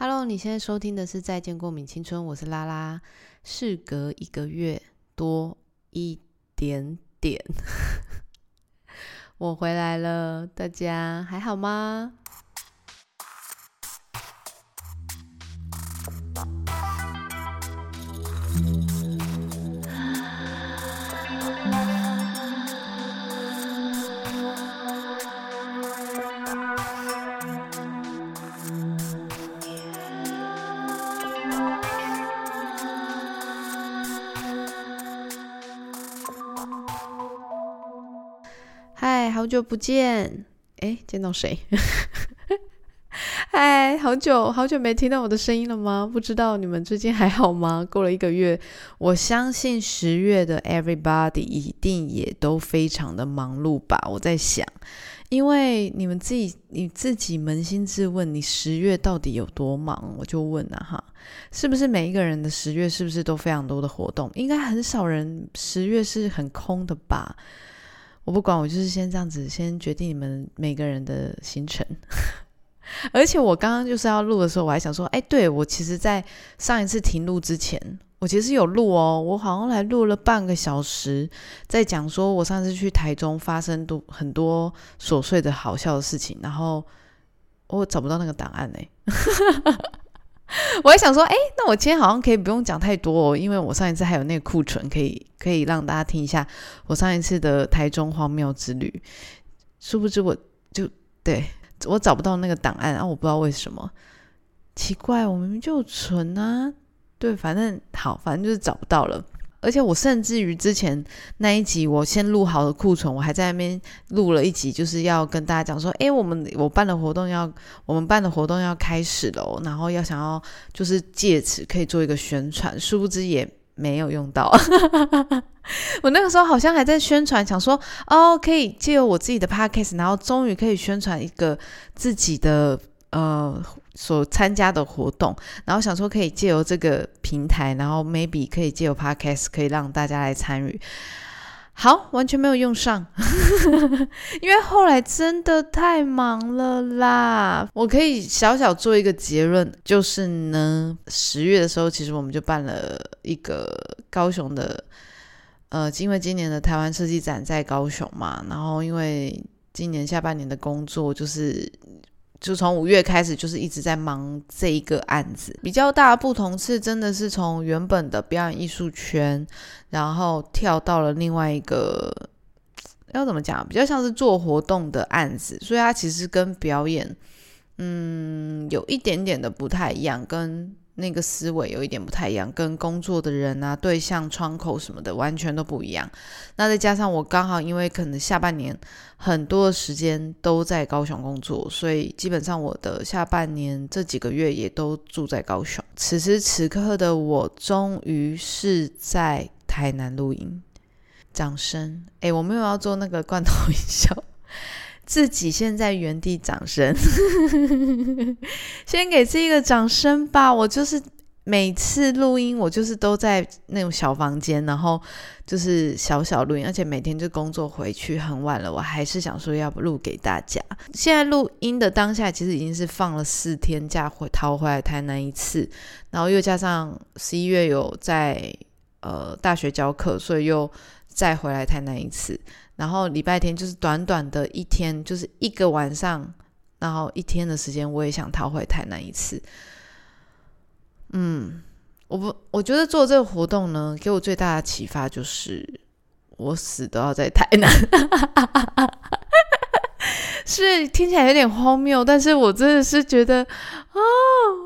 Hello，你现在收听的是《再见过敏青春》，我是拉拉。事隔一个月多一点点，我回来了，大家还好吗？久不见！哎，见到谁？嗨，好久好久没听到我的声音了吗？不知道你们最近还好吗？过了一个月，我相信十月的 everybody 一定也都非常的忙碌吧。我在想，因为你们自己你自己扪心自问，你十月到底有多忙？我就问啊哈，是不是每一个人的十月是不是都非常多的活动？应该很少人十月是很空的吧？我不管，我就是先这样子，先决定你们每个人的行程。而且我刚刚就是要录的时候，我还想说，哎，对我其实，在上一次停录之前，我其实有录哦，我好像来录了半个小时，在讲说我上次去台中发生多很多琐碎的好笑的事情，然后我找不到那个档案哎。我还想说，哎，那我今天好像可以不用讲太多哦，因为我上一次还有那个库存，可以可以让大家听一下我上一次的台中荒谬之旅。殊不知，我就对我找不到那个档案啊，我不知道为什么，奇怪，我明明就存啊。对，反正好，反正就是找不到了。而且我甚至于之前那一集，我先录好的库存，我还在那边录了一集，就是要跟大家讲说，哎，我们我办的活动要，我们办的活动要开始了，然后要想要就是借此可以做一个宣传，殊不知也没有用到。我那个时候好像还在宣传，想说哦，可以借由我自己的 podcast，然后终于可以宣传一个自己的。呃，所参加的活动，然后想说可以借由这个平台，然后 maybe 可以借由 podcast 可以让大家来参与。好，完全没有用上，因为后来真的太忙了啦。我可以小小做一个结论，就是呢，十月的时候，其实我们就办了一个高雄的，呃，因为今年的台湾设计展在高雄嘛，然后因为今年下半年的工作就是。就从五月开始，就是一直在忙这一个案子。比较大不同是，真的是从原本的表演艺术圈，然后跳到了另外一个，要怎么讲？比较像是做活动的案子，所以它其实跟表演，嗯，有一点点的不太一样，跟。那个思维有一点不太一样，跟工作的人啊、对象、窗口什么的完全都不一样。那再加上我刚好因为可能下半年很多的时间都在高雄工作，所以基本上我的下半年这几个月也都住在高雄。此时此刻的我，终于是在台南录音。掌声！诶，我没有要做那个罐头音效。自己现在原地掌声，先给自己一个掌声吧。我就是每次录音，我就是都在那种小房间，然后就是小小录音，而且每天就工作回去很晚了，我还是想说要录给大家。现在录音的当下，其实已经是放了四天假回逃回来台南一次，然后又加上十一月有在呃大学教课，所以又再回来台南一次。然后礼拜天就是短短的一天，就是一个晚上，然后一天的时间，我也想逃回台南一次。嗯，我不，我觉得做这个活动呢，给我最大的启发就是，我死都要在台南。是听起来有点荒谬，但是我真的是觉得啊，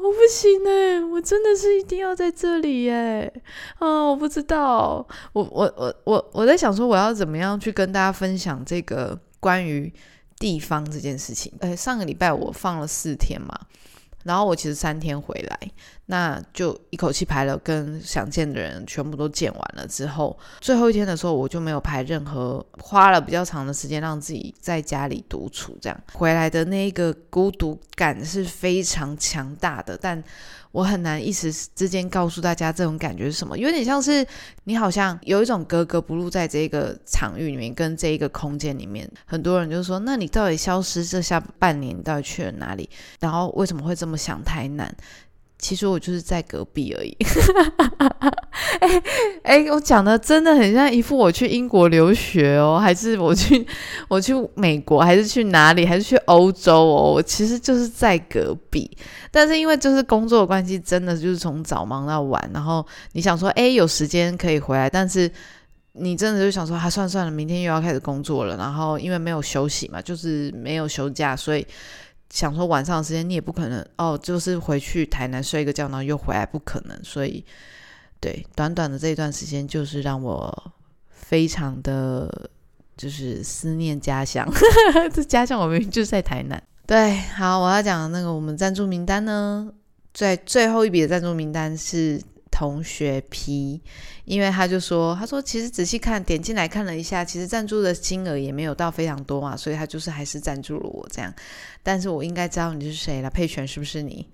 我不行哎，我真的是一定要在这里哎，啊，我不知道，我我我我我在想说我要怎么样去跟大家分享这个关于地方这件事情。哎，上个礼拜我放了四天嘛。然后我其实三天回来，那就一口气排了跟想见的人全部都见完了之后，最后一天的时候我就没有排任何，花了比较长的时间让自己在家里独处，这样回来的那个孤独感是非常强大的，但。我很难一时之间告诉大家这种感觉是什么，有点像是你好像有一种格格不入在这个场域里面，跟这一个空间里面。很多人就说：“那你到底消失这下半年，你到底去了哪里？然后为什么会这么想太难？其实我就是在隔壁而已。哎哎，我讲的真的很像一副我去英国留学哦，还是我去我去美国，还是去哪里，还是去欧洲哦？我其实就是在隔壁，但是因为就是工作的关系，真的就是从早忙到晚。然后你想说，哎，有时间可以回来，但是你真的就想说，还算算了，明天又要开始工作了。然后因为没有休息嘛，就是没有休假，所以。想说晚上的时间你也不可能哦，就是回去台南睡一个觉，然后又回来，不可能。所以，对短短的这一段时间，就是让我非常的就是思念家乡。这家乡我明明就在台南。对，好，我要讲那个我们赞助名单呢，在最后一笔的赞助名单是。同学批，因为他就说，他说其实仔细看点进来看了一下，其实赞助的金额也没有到非常多嘛，所以他就是还是赞助了我这样。但是我应该知道你是谁了，佩璇是不是你？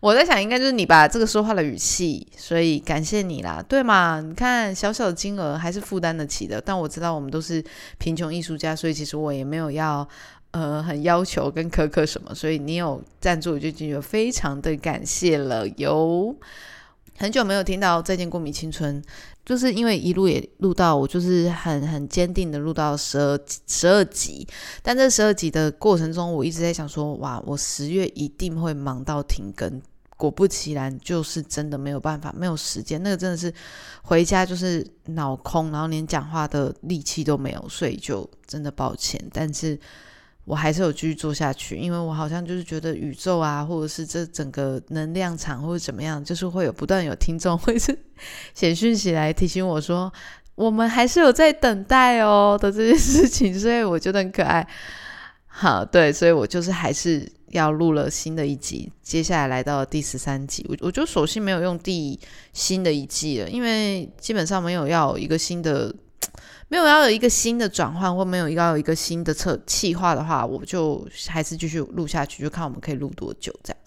我在想应该就是你吧，这个说话的语气，所以感谢你啦，对嘛？你看小小的金额还是负担得起的，但我知道我们都是贫穷艺术家，所以其实我也没有要。呃，很要求跟苛刻什么，所以你有赞助，我就觉得非常的感谢了。哟很久没有听到《再见过米青春》，就是因为一路也录到，我就是很很坚定的录到十二十二集。但这十二集的过程中，我一直在想说，哇，我十月一定会忙到停更。果不其然，就是真的没有办法，没有时间。那个真的是回家就是脑空，然后连讲话的力气都没有，所以就真的抱歉。但是。我还是有继续做下去，因为我好像就是觉得宇宙啊，或者是这整个能量场或者怎么样，就是会有不断有听众会是显讯息来提醒我说，我们还是有在等待哦的这件事情，所以我觉得很可爱。好，对，所以我就是还是要录了新的一集，接下来来到第十三集，我我就索性没有用第新的一季了，因为基本上没有要一个新的。没有要有一个新的转换，或没有要有一个新的策计划的话，我就还是继续录下去，就看我们可以录多久这样。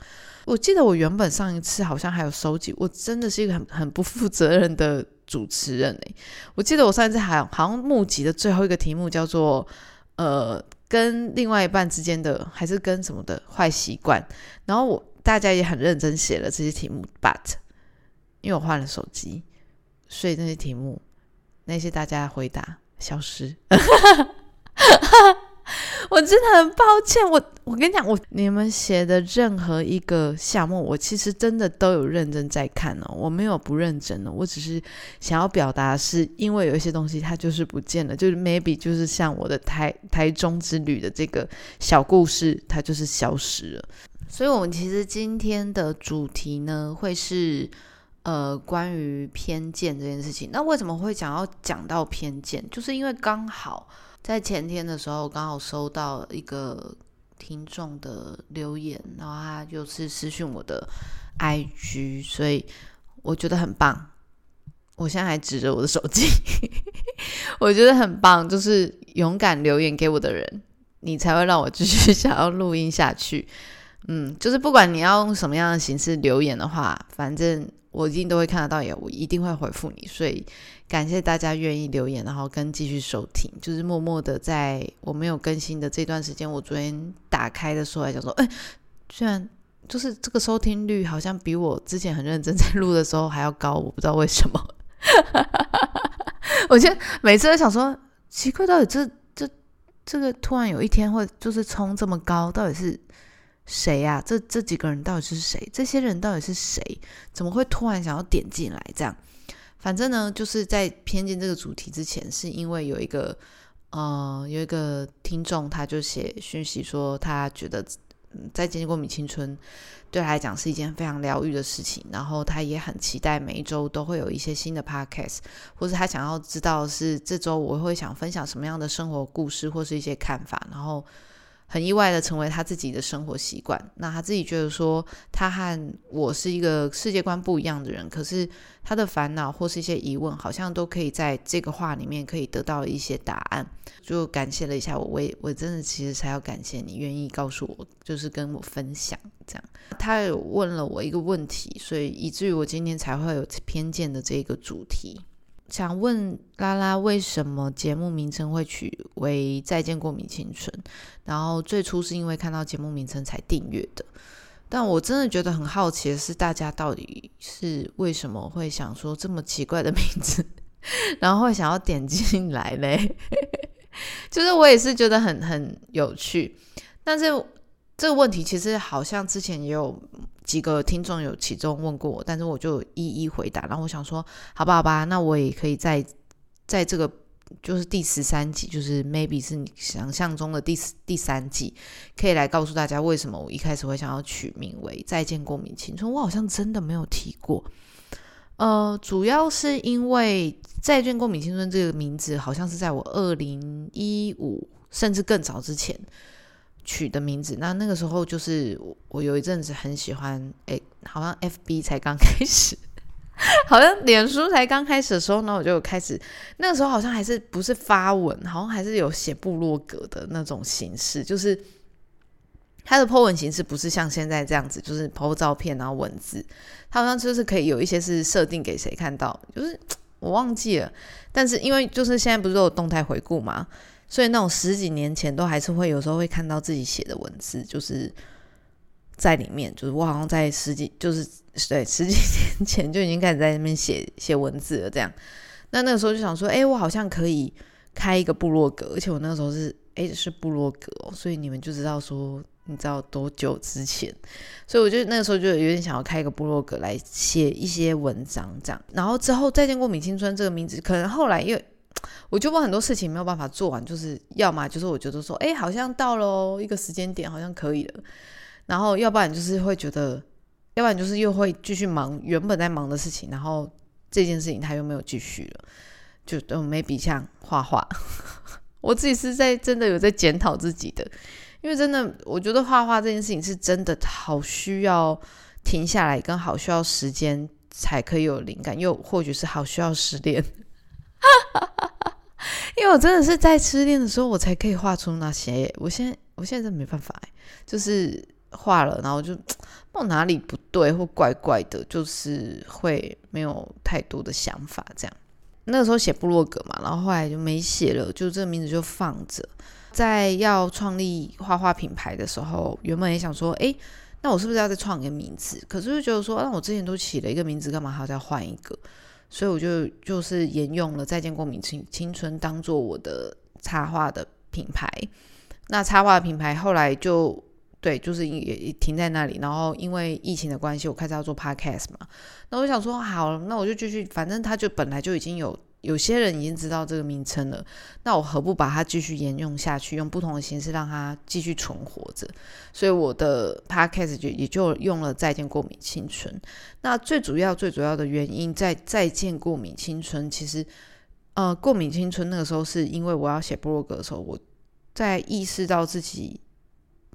我记得我原本上一次好像还有收集，我真的是一个很很不负责任的主持人诶。我记得我上一次还好像募集的最后一个题目叫做呃跟另外一半之间的还是跟什么的坏习惯，然后我大家也很认真写了这些题目，but 因为我换了手机，所以那些题目。那些大家的回答消失，我真的很抱歉。我我跟你讲，我你们写的任何一个项目，我其实真的都有认真在看哦，我没有不认真的，我只是想要表达，是因为有一些东西它就是不见了，就是 maybe 就是像我的台台中之旅的这个小故事，它就是消失了。所以，我们其实今天的主题呢，会是。呃，关于偏见这件事情，那为什么会想要讲到偏见？就是因为刚好在前天的时候，刚好收到一个听众的留言，然后他就是私讯我的 IG，所以我觉得很棒。我现在还指着我的手机，我觉得很棒，就是勇敢留言给我的人，你才会让我继续 想要录音下去。嗯，就是不管你要用什么样的形式留言的话，反正。我一定都会看得到，也我一定会回复你，所以感谢大家愿意留言，然后跟继续收听。就是默默的在我没有更新的这段时间，我昨天打开的时候还想说，哎，虽然就是这个收听率好像比我之前很认真在录的时候还要高，我不知道为什么。我觉得每次都想说，奇怪，到底这这这个突然有一天会就是冲这么高，到底是？谁呀？这这几个人到底是谁？这些人到底是谁？怎么会突然想要点进来？这样，反正呢，就是在偏见这个主题之前，是因为有一个呃，有一个听众，他就写讯息说，他觉得在经历过米青春对他来讲是一件非常疗愈的事情，然后他也很期待每一周都会有一些新的 podcast，或者他想要知道是这周我会想分享什么样的生活故事或是一些看法，然后。很意外的成为他自己的生活习惯。那他自己觉得说，他和我是一个世界观不一样的人，可是他的烦恼或是一些疑问，好像都可以在这个话里面可以得到一些答案。就感谢了一下我，我也我真的其实才要感谢你愿意告诉我，就是跟我分享这样。他有问了我一个问题，所以以至于我今天才会有偏见的这个主题。想问拉拉，为什么节目名称会取为《再见过敏青春》？然后最初是因为看到节目名称才订阅的。但我真的觉得很好奇的是，大家到底是为什么会想说这么奇怪的名字，然后会想要点进来嘞？就是我也是觉得很很有趣，但是这个问题其实好像之前也有几个听众有其中问过我，但是我就一一回答。然后我想说，好吧，好吧，那我也可以在在这个就是第十三集，就是 maybe 是你想象中的第第三季，可以来告诉大家为什么我一开始会想要取名为《再见过敏青春》。我好像真的没有提过。呃，主要是因为《再见过敏青春》这个名字，好像是在我二零一五甚至更早之前取的名字。那那个时候就是我有一阵子很喜欢，哎，好像 FB 才刚开始，好像脸书才刚开始的时候，呢我就开始。那个时候好像还是不是发文，好像还是有写部落格的那种形式，就是。它的 po 文形式不是像现在这样子，就是 po 照片然后文字，它好像就是可以有一些是设定给谁看到，就是 我忘记了。但是因为就是现在不是都有动态回顾嘛，所以那种十几年前都还是会有时候会看到自己写的文字，就是在里面，就是我好像在十几，就是对 十几年前就已经开始在那边写写文字了。这样，那那个时候就想说，哎，我好像可以开一个部落格，而且我那个时候是哎是部落格，哦所以你们就知道说。你知道多久之前？所以我就那个时候就有点想要开一个部落格来写一些文章，这样。然后之后再见过米青春这个名字，可能后来因为我就问很多事情没有办法做完，就是要么就是我觉得说，哎，好像到了一个时间点，好像可以了。然后要不然就是会觉得，要不然就是又会继续忙原本在忙的事情，然后这件事情他又没有继续了，就都没比像画画。我自己是在真的有在检讨自己的。因为真的，我觉得画画这件事情是真的好需要停下来，跟好需要时间才可以有灵感，又或许是好需要失恋。因为我真的是在失恋的时候，我才可以画出那些。我现在我现在真的没办法，就是画了，然后就不哪里不对或怪怪的，就是会没有太多的想法。这样那个时候写部落格嘛，然后后来就没写了，就这个名字就放着。在要创立画画品牌的时候，原本也想说，哎，那我是不是要再创一个名字？可是就觉得说，那我之前都起了一个名字，干嘛还要再换一个？所以我就就是沿用了“再见过敏青青春”当做我的插画的品牌。那插画的品牌后来就对，就是也停在那里。然后因为疫情的关系，我开始要做 podcast 嘛。那我想说，好，那我就继续，反正他就本来就已经有。有些人已经知道这个名称了，那我何不把它继续沿用下去，用不同的形式让它继续存活着？所以我的 podcast 就也就用了“再见过敏青春”。那最主要、最主要的原因，在“再见过敏青春”，其实，呃，过敏青春那个时候是因为我要写部落格的时候，我在意识到自己，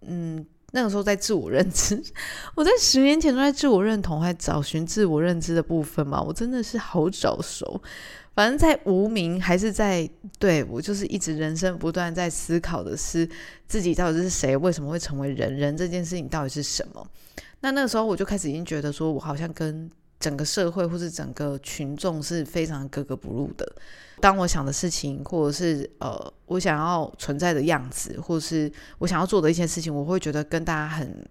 嗯，那个时候在自我认知，我在十年前都在自我认同，还找寻自我认知的部分嘛，我真的是好早熟。反正，在无名还是在对我，就是一直人生不断在思考的是自己到底是谁，为什么会成为人，人这件事情到底是什么？那那个时候我就开始已经觉得说，我好像跟整个社会或是整个群众是非常格格不入的。当我想的事情，或者是呃，我想要存在的样子，或是我想要做的一些事情，我会觉得跟大家很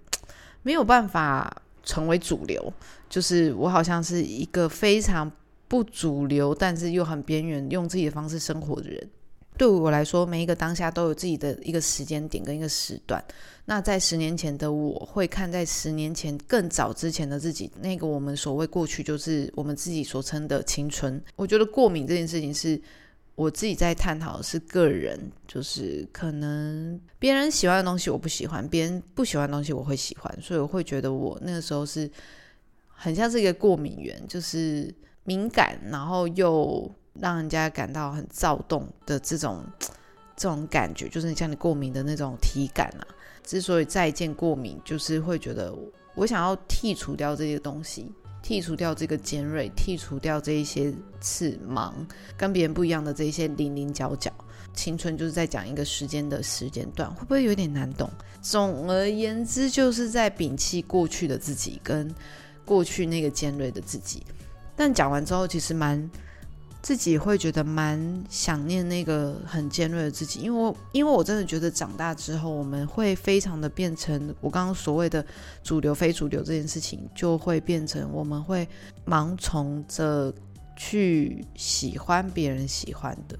没有办法成为主流。就是我好像是一个非常。不主流，但是又很边缘，用自己的方式生活的人，对我来说，每一个当下都有自己的一个时间点跟一个时段。那在十年前的我，会看在十年前更早之前的自己，那个我们所谓过去，就是我们自己所称的青春。我觉得过敏这件事情，是我自己在探讨的是个人，就是可能别人喜欢的东西我不喜欢，别人不喜欢的东西我会喜欢，所以我会觉得我那个时候是很像是一个过敏源，就是。敏感，然后又让人家感到很躁动的这种 这种感觉，就是像你过敏的那种体感啊。之所以再见过敏，就是会觉得我想要剔除掉这些东西，剔除掉这个尖锐，剔除掉这一些刺芒，跟别人不一样的这一些零零角角。青春就是在讲一个时间的时间段，会不会有点难懂？总而言之，就是在摒弃过去的自己，跟过去那个尖锐的自己。但讲完之后，其实蛮自己会觉得蛮想念那个很尖锐的自己，因为我因为我真的觉得长大之后，我们会非常的变成我刚刚所谓的主流非主流这件事情，就会变成我们会盲从着去喜欢别人喜欢的。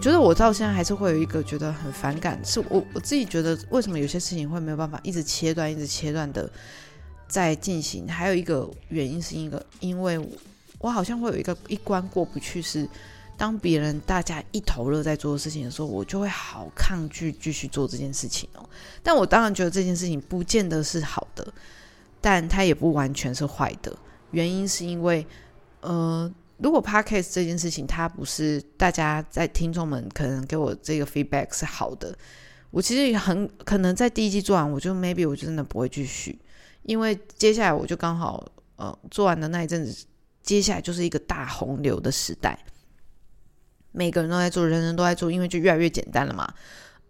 觉得我到现在还是会有一个觉得很反感，是我我自己觉得为什么有些事情会没有办法一直切断、一直切断的在进行。还有一个原因是一个，因为我好像会有一个一关过不去，是当别人大家一头热在做的事情的时候，我就会好抗拒继续做这件事情哦。但我当然觉得这件事情不见得是好的，但它也不完全是坏的。原因是因为，呃。如果 podcast 这件事情，它不是大家在听众们可能给我这个 feedback 是好的，我其实很可能在第一季做完，我就 maybe 我就真的不会继续，因为接下来我就刚好呃做完的那一阵子，接下来就是一个大洪流的时代，每个人都在做，人人都在做，因为就越来越简单了嘛。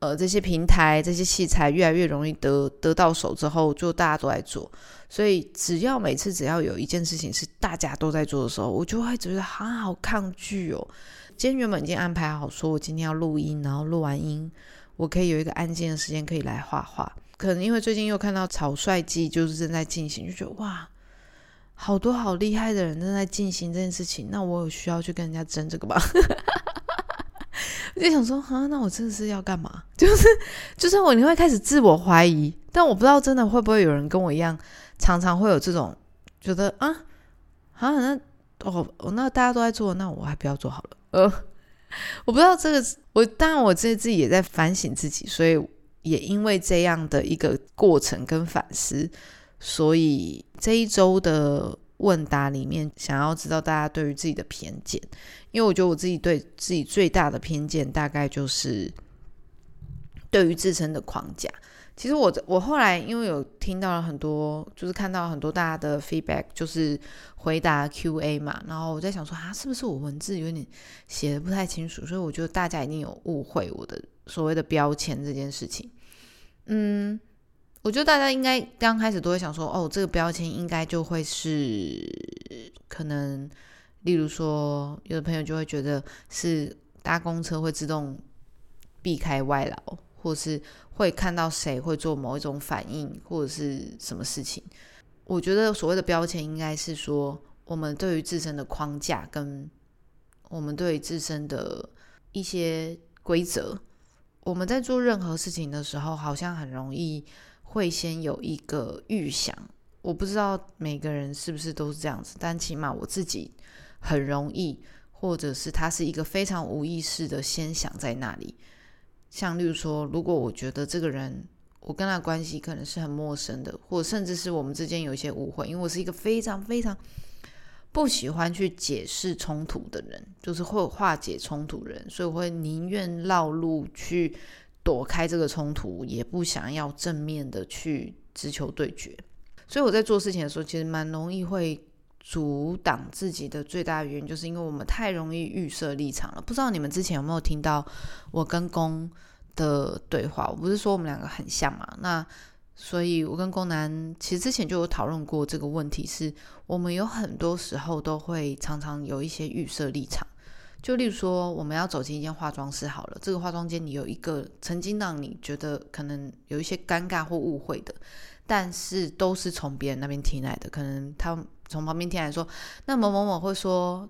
呃，这些平台、这些器材越来越容易得得到手之后，就大家都在做。所以，只要每次只要有一件事情是大家都在做的时候，我就会觉得好好抗拒哦。今天原本已经安排好，说我今天要录音，然后录完音，我可以有一个安静的时间可以来画画。可能因为最近又看到草率季就是正在进行，就觉得哇，好多好厉害的人正在进行这件事情，那我有需要去跟人家争这个吗？就想说啊，那我真的是要干嘛？就是就是我，你会开始自我怀疑，但我不知道真的会不会有人跟我一样，常常会有这种觉得啊啊，那哦哦，那大家都在做，那我还不要做好了。呃，我不知道这个，我当然我自己自己也在反省自己，所以也因为这样的一个过程跟反思，所以这一周的。问答里面想要知道大家对于自己的偏见，因为我觉得我自己对自己最大的偏见大概就是对于自身的框架。其实我我后来因为有听到了很多，就是看到很多大家的 feedback，就是回答 Q&A 嘛，然后我在想说啊，是不是我文字有点写的不太清楚？所以我觉得大家一定有误会我的所谓的标签这件事情。嗯。我觉得大家应该刚开始都会想说，哦，这个标签应该就会是可能，例如说，有的朋友就会觉得是搭公车会自动避开外劳，或是会看到谁会做某一种反应，或者是什么事情。我觉得所谓的标签应该是说，我们对于自身的框架跟我们对于自身的一些规则。我们在做任何事情的时候，好像很容易会先有一个预想。我不知道每个人是不是都是这样子，但起码我自己很容易，或者是他是一个非常无意识的先想在那里。像例如说，如果我觉得这个人，我跟他关系可能是很陌生的，或甚至是我们之间有一些误会，因为我是一个非常非常。不喜欢去解释冲突的人，就是会化解冲突的人，所以我会宁愿绕路去躲开这个冲突，也不想要正面的去直球对决。所以我在做事情的时候，其实蛮容易会阻挡自己的最大原因，就是因为我们太容易预设立场了。不知道你们之前有没有听到我跟公的对话？我不是说我们两个很像嘛？那。所以，我跟宫南其实之前就有讨论过这个问题，是我们有很多时候都会常常有一些预设立场。就例如说，我们要走进一间化妆室，好了，这个化妆间里有一个曾经让你觉得可能有一些尴尬或误会的，但是都是从别人那边听来的，可能他从旁边听来说，那某某某会说。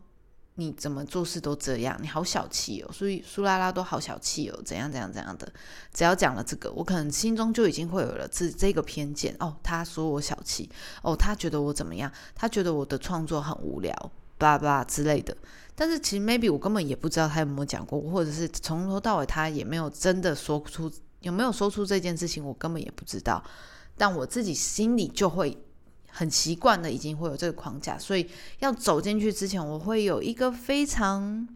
你怎么做事都这样，你好小气哦，所以苏拉拉都好小气哦，怎样怎样怎样的。只要讲了这个，我可能心中就已经会有了这这个偏见哦。他说我小气哦，他觉得我怎么样？他觉得我的创作很无聊，巴拉之类的。但是其实 maybe 我根本也不知道他有没有讲过，或者是从头到尾他也没有真的说出有没有说出这件事情，我根本也不知道。但我自己心里就会。很习惯的，已经会有这个框架，所以要走进去之前，我会有一个非常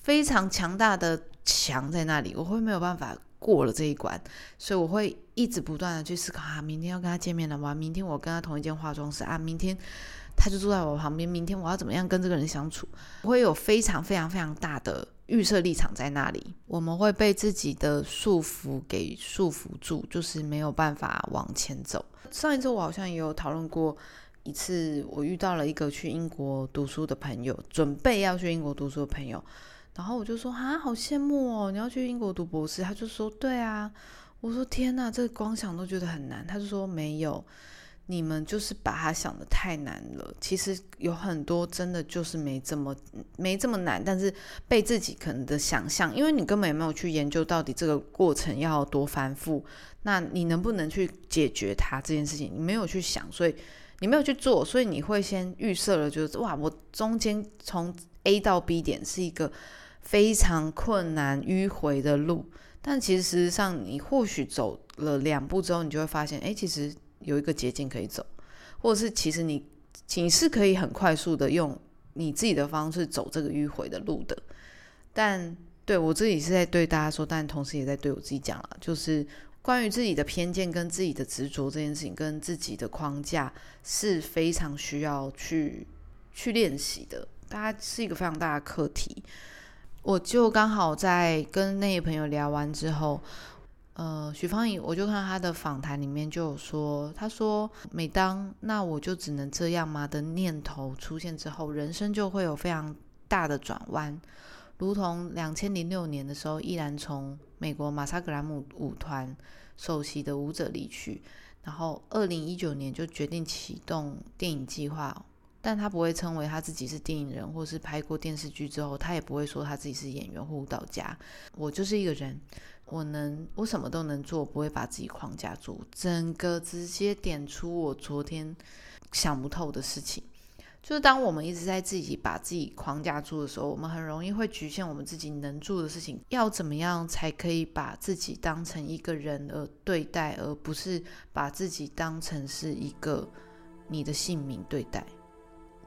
非常强大的墙在那里，我会没有办法过了这一关，所以我会一直不断的去思考啊，明天要跟他见面了吗？明天我跟他同一间化妆室啊，明天他就住在我旁边，明天我要怎么样跟这个人相处？我会有非常非常非常大的预设立场在那里，我们会被自己的束缚给束缚住，就是没有办法往前走。上一次我好像也有讨论过一次，我遇到了一个去英国读书的朋友，准备要去英国读书的朋友，然后我就说啊，好羡慕哦，你要去英国读博士？他就说对啊，我说天哪，这光想都觉得很难。他就说没有。你们就是把它想的太难了，其实有很多真的就是没这么没这么难，但是被自己可能的想象，因为你根本也没有去研究到底这个过程要多繁复，那你能不能去解决它这件事情，你没有去想，所以你没有去做，所以你会先预设了，就是哇，我中间从 A 到 B 点是一个非常困难迂回的路，但其实事实上你或许走了两步之后，你就会发现，哎，其实。有一个捷径可以走，或者是其实你你是可以很快速的用你自己的方式走这个迂回的路的。但对我自己是在对大家说，但同时也在对我自己讲了，就是关于自己的偏见跟自己的执着这件事情，跟自己的框架是非常需要去去练习的。大家是一个非常大的课题。我就刚好在跟那些朋友聊完之后。呃，许芳颖，我就看他的访谈里面就有说，他说，每当那我就只能这样吗？的念头出现之后，人生就会有非常大的转弯，如同两千零六年的时候，依然从美国马萨格兰姆舞团首席的舞者离去，然后二零一九年就决定启动电影计划，但他不会称为他自己是电影人，或是拍过电视剧之后，他也不会说他自己是演员或舞蹈家，我就是一个人。我能，我什么都能做，不会把自己框架住。整个直接点出我昨天想不透的事情，就是当我们一直在自己把自己框架住的时候，我们很容易会局限我们自己能做的事情。要怎么样才可以把自己当成一个人而对待，而不是把自己当成是一个你的姓名对待？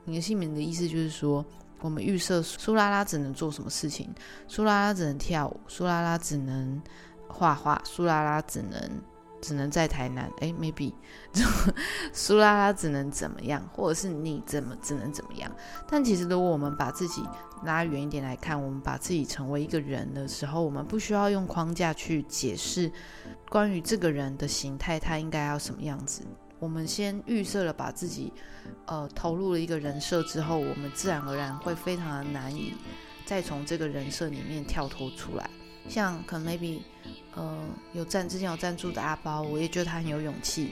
你的姓名的意思就是说。我们预设苏拉拉只能做什么事情？苏拉拉只能跳舞，苏拉拉只能画画，苏拉拉只能只能在台南。哎，maybe，苏拉拉只能怎么样？或者是你怎么只能怎么样？但其实，如果我们把自己拉远一点来看，我们把自己成为一个人的时候，我们不需要用框架去解释关于这个人的形态，他应该要什么样子。我们先预设了把自己，呃，投入了一个人设之后，我们自然而然会非常的难以再从这个人设里面跳脱出来。像可能 maybe，呃，有赞之前有赞助的阿包，我也觉得他很有勇气。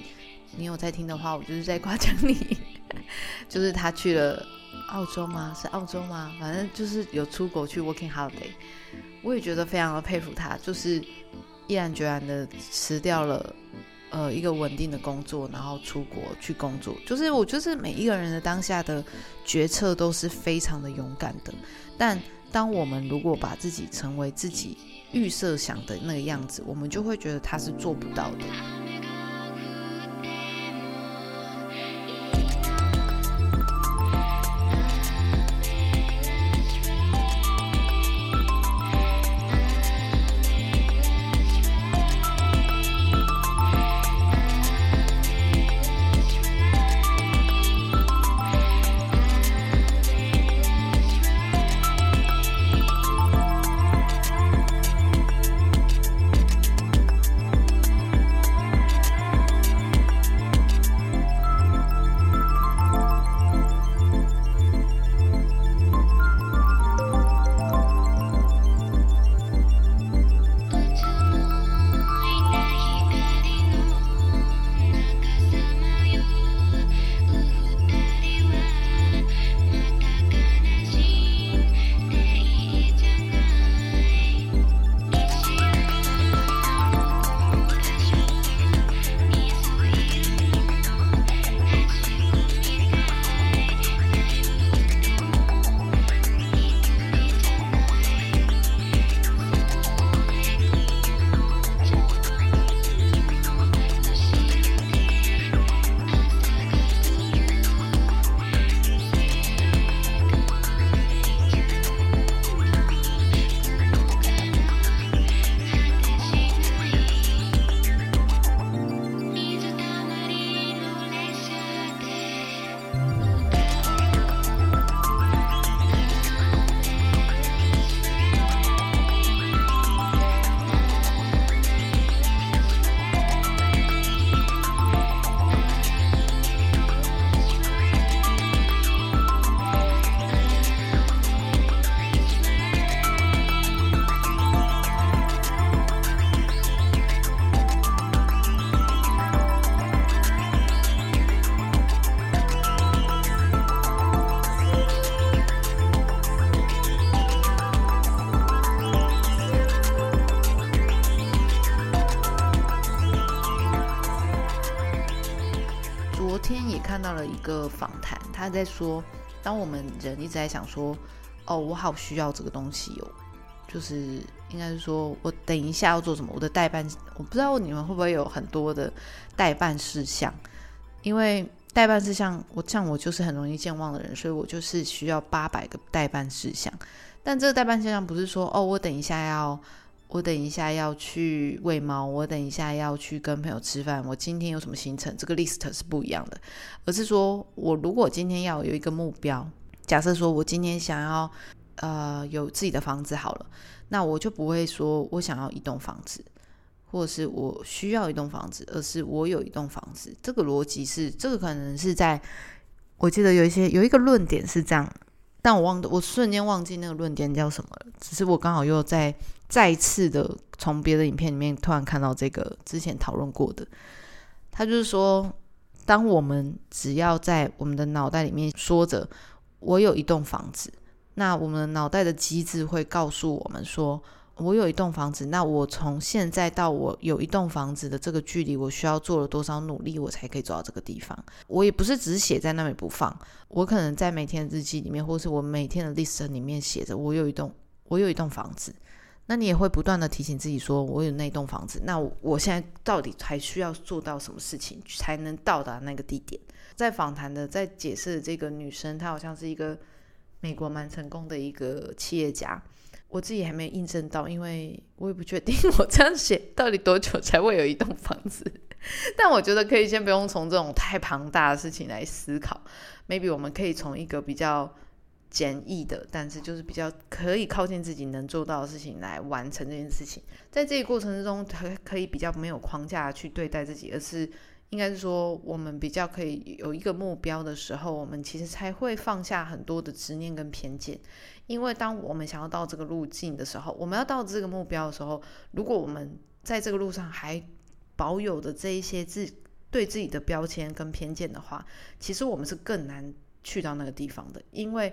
你有在听的话，我就是在夸奖你。就是他去了澳洲吗？是澳洲吗？反正就是有出国去 working holiday，我也觉得非常的佩服他，就是毅然决然的辞掉了呃一个稳定的工作，然后出国去工作。就是我觉得每一个人的当下的决策都是非常的勇敢的，但当我们如果把自己成为自己预设想的那个样子，我们就会觉得他是做不到的。他在说，当我们人一直在想说，哦，我好需要这个东西哦，就是应该是说我等一下要做什么，我的代办，我不知道你们会不会有很多的代办事项，因为代办事项，我像我就是很容易健忘的人，所以我就是需要八百个代办事项，但这个代办事项不是说，哦，我等一下要。我等一下要去喂猫，我等一下要去跟朋友吃饭，我今天有什么行程？这个 list 是不一样的，而是说我如果今天要有一个目标，假设说我今天想要呃有自己的房子好了，那我就不会说我想要一栋房子，或者是我需要一栋房子，而是我有一栋房子。这个逻辑是这个可能是在我记得有一些有一个论点是这样，但我忘我瞬间忘记那个论点叫什么了，只是我刚好又在。再次的从别的影片里面突然看到这个之前讨论过的，他就是说，当我们只要在我们的脑袋里面说着“我有一栋房子”，那我们脑袋的机制会告诉我们说：“我有一栋房子，那我从现在到我有一栋房子的这个距离，我需要做了多少努力，我才可以走到这个地方？”我也不是只是写在那里不放，我可能在每天的日记里面，或是我每天的 list 里面写着“我有一栋，我有一栋房子”。那你也会不断的提醒自己说，我有那栋房子，那我现在到底还需要做到什么事情才能到达那个地点？在访谈的在解释的这个女生，她好像是一个美国蛮成功的一个企业家，我自己还没印证到，因为我也不确定我这样写到底多久才会有一栋房子。但我觉得可以先不用从这种太庞大的事情来思考，maybe 我们可以从一个比较。简易的，但是就是比较可以靠近自己能做到的事情来完成这件事情。在这个过程之中，可可以比较没有框架去对待自己，而是应该是说，我们比较可以有一个目标的时候，我们其实才会放下很多的执念跟偏见。因为当我们想要到这个路径的时候，我们要到这个目标的时候，如果我们在这个路上还保有的这一些自对自己的标签跟偏见的话，其实我们是更难。去到那个地方的，因为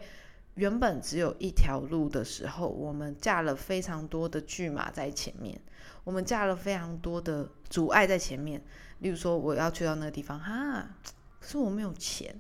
原本只有一条路的时候，我们架了非常多的巨马在前面，我们架了非常多的阻碍在前面。例如说，我要去到那个地方，哈，可是我没有钱，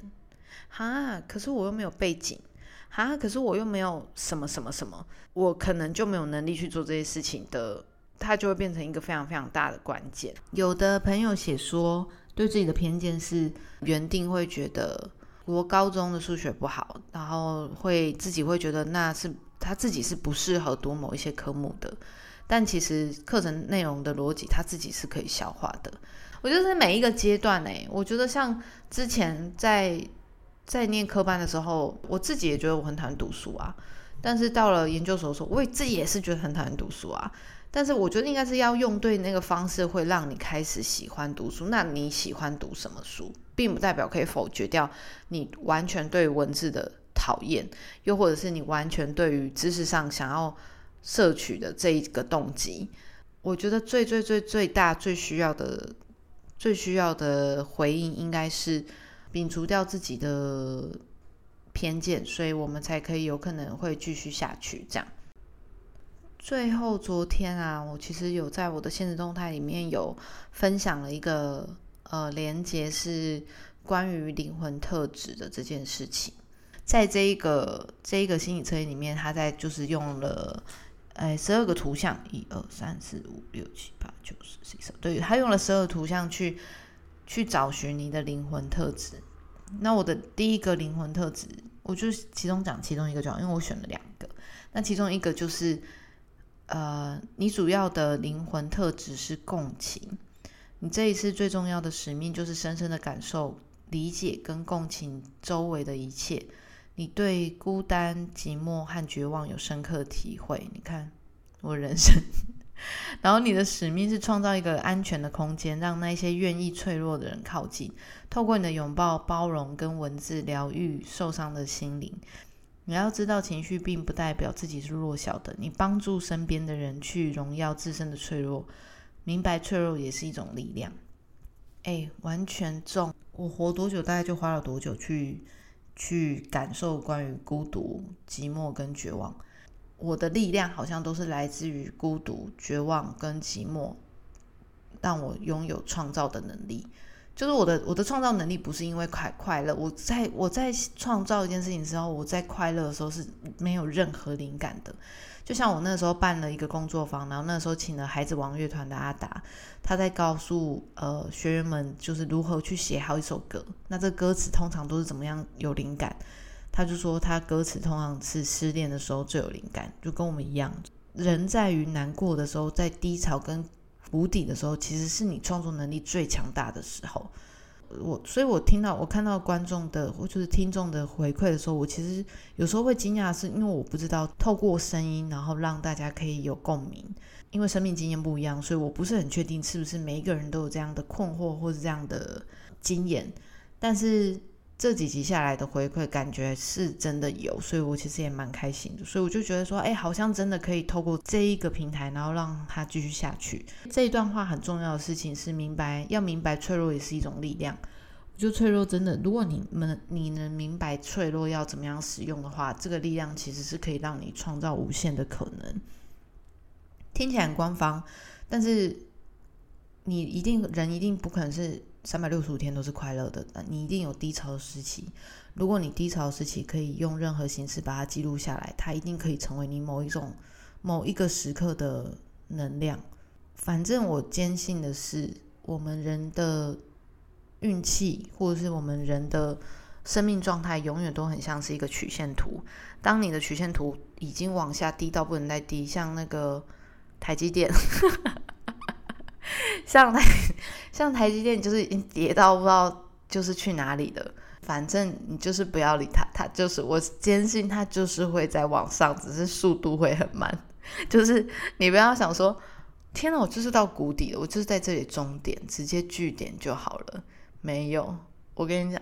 哈，可是我又没有背景，哈，可是我又没有什么什么什么，我可能就没有能力去做这些事情的，它就会变成一个非常非常大的关键。有的朋友写说，对自己的偏见是原定会觉得。我高中的数学不好，然后会自己会觉得那是他自己是不适合读某一些科目的，但其实课程内容的逻辑他自己是可以消化的。我觉得是每一个阶段呢，我觉得像之前在在念科班的时候，我自己也觉得我很讨厌读书啊，但是到了研究所的时候，我也自己也是觉得很讨厌读书啊。但是我觉得应该是要用对那个方式，会让你开始喜欢读书。那你喜欢读什么书，并不代表可以否决掉你完全对文字的讨厌，又或者是你完全对于知识上想要摄取的这一个动机。我觉得最最最最大最需要的、最需要的回应，应该是摒除掉自己的偏见，所以我们才可以有可能会继续下去这样。最后，昨天啊，我其实有在我的现实动态里面有分享了一个呃连接，是关于灵魂特质的这件事情。在这一个这一个心理测验里面，他在就是用了哎十二个图像，一二三四五六七八九十十一十二，对他用了十二图像去去找寻你的灵魂特质。那我的第一个灵魂特质，我就其中讲其中一个就好，因为我选了两个。那其中一个就是。呃，你主要的灵魂特质是共情。你这一次最重要的使命就是深深的感受、理解跟共情周围的一切。你对孤单、寂寞和绝望有深刻体会。你看我人生，然后你的使命是创造一个安全的空间，让那些愿意脆弱的人靠近。透过你的拥抱、包容跟文字疗愈受伤的心灵。你要知道，情绪并不代表自己是弱小的。你帮助身边的人去荣耀自身的脆弱，明白脆弱也是一种力量。哎，完全中！我活多久，大概就花了多久去去感受关于孤独、寂寞跟绝望。我的力量好像都是来自于孤独、绝望跟寂寞，让我拥有创造的能力。就是我的我的创造能力不是因为快快乐，我在我在创造一件事情之后，我在快乐的时候是没有任何灵感的。就像我那时候办了一个工作坊，然后那时候请了孩子王乐团的阿达，他在告诉呃学员们就是如何去写好一首歌。那这歌词通常都是怎么样有灵感？他就说他歌词通常是失恋的时候最有灵感，就跟我们一样，人在于难过的时候，在低潮跟。谷底的时候，其实是你创作能力最强大的时候。我，所以我听到我看到观众的或就是听众的回馈的时候，我其实有时候会惊讶，是因为我不知道透过声音，然后让大家可以有共鸣。因为生命经验不一样，所以我不是很确定是不是每一个人都有这样的困惑或者这样的经验，但是。这几集下来的回馈，感觉是真的有，所以我其实也蛮开心的。所以我就觉得说，哎，好像真的可以透过这一个平台，然后让它继续下去。这一段话很重要的事情是，明白要明白脆弱也是一种力量。我觉得脆弱真的，如果你们你能明白脆弱要怎么样使用的话，这个力量其实是可以让你创造无限的可能。听起来很官方，但是你一定人一定不可能是。三百六十五天都是快乐的，你一定有低潮时期。如果你低潮时期可以用任何形式把它记录下来，它一定可以成为你某一种某一个时刻的能量。反正我坚信的是，我们人的运气或者是我们人的生命状态，永远都很像是一个曲线图。当你的曲线图已经往下低到不能再低，像那个台积电。像台 像台积电，就是已经跌到不知道就是去哪里了。反正你就是不要理它，它就是我坚信它就是会在往上，只是速度会很慢。就是你不要想说，天哪，我就是到谷底了，我就是在这里终点，直接据点就好了。没有，我跟你讲，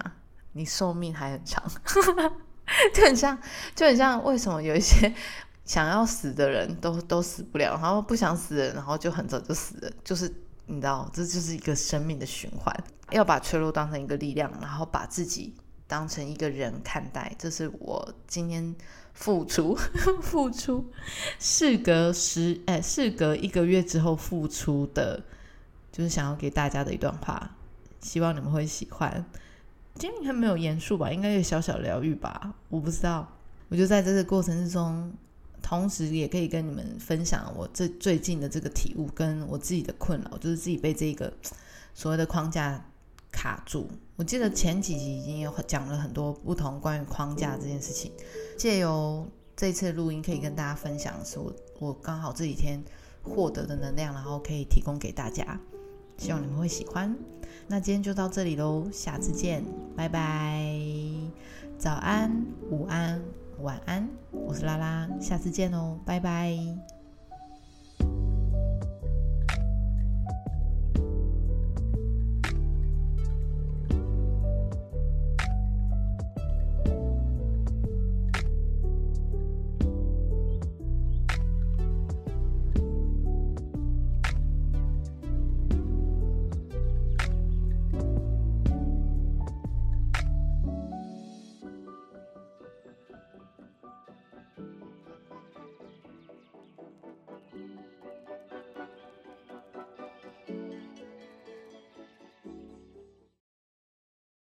你寿命还很长，就很像，就很像，为什么有一些？想要死的人都都死不了，然后不想死的人，然后就很早就死了。就是你知道，这就是一个生命的循环。要把脆弱当成一个力量，然后把自己当成一个人看待，这是我今天付出 付出，事隔十哎，事隔一个月之后付出的，就是想要给大家的一段话，希望你们会喜欢。今天还没有严肃吧？应该有小小疗愈吧？我不知道。我就在这个过程之中，同时也可以跟你们分享我这最近的这个体悟，跟我自己的困扰，就是自己被这个所谓的框架卡住。我记得前几集已经有讲了很多不同关于框架这件事情，借由这次录音可以跟大家分享，是我我刚好这几天获得的能量，然后可以提供给大家，希望你们会喜欢。那今天就到这里喽，下次见，拜拜，早安，午安，晚安，我是拉拉，下次见哦，拜拜。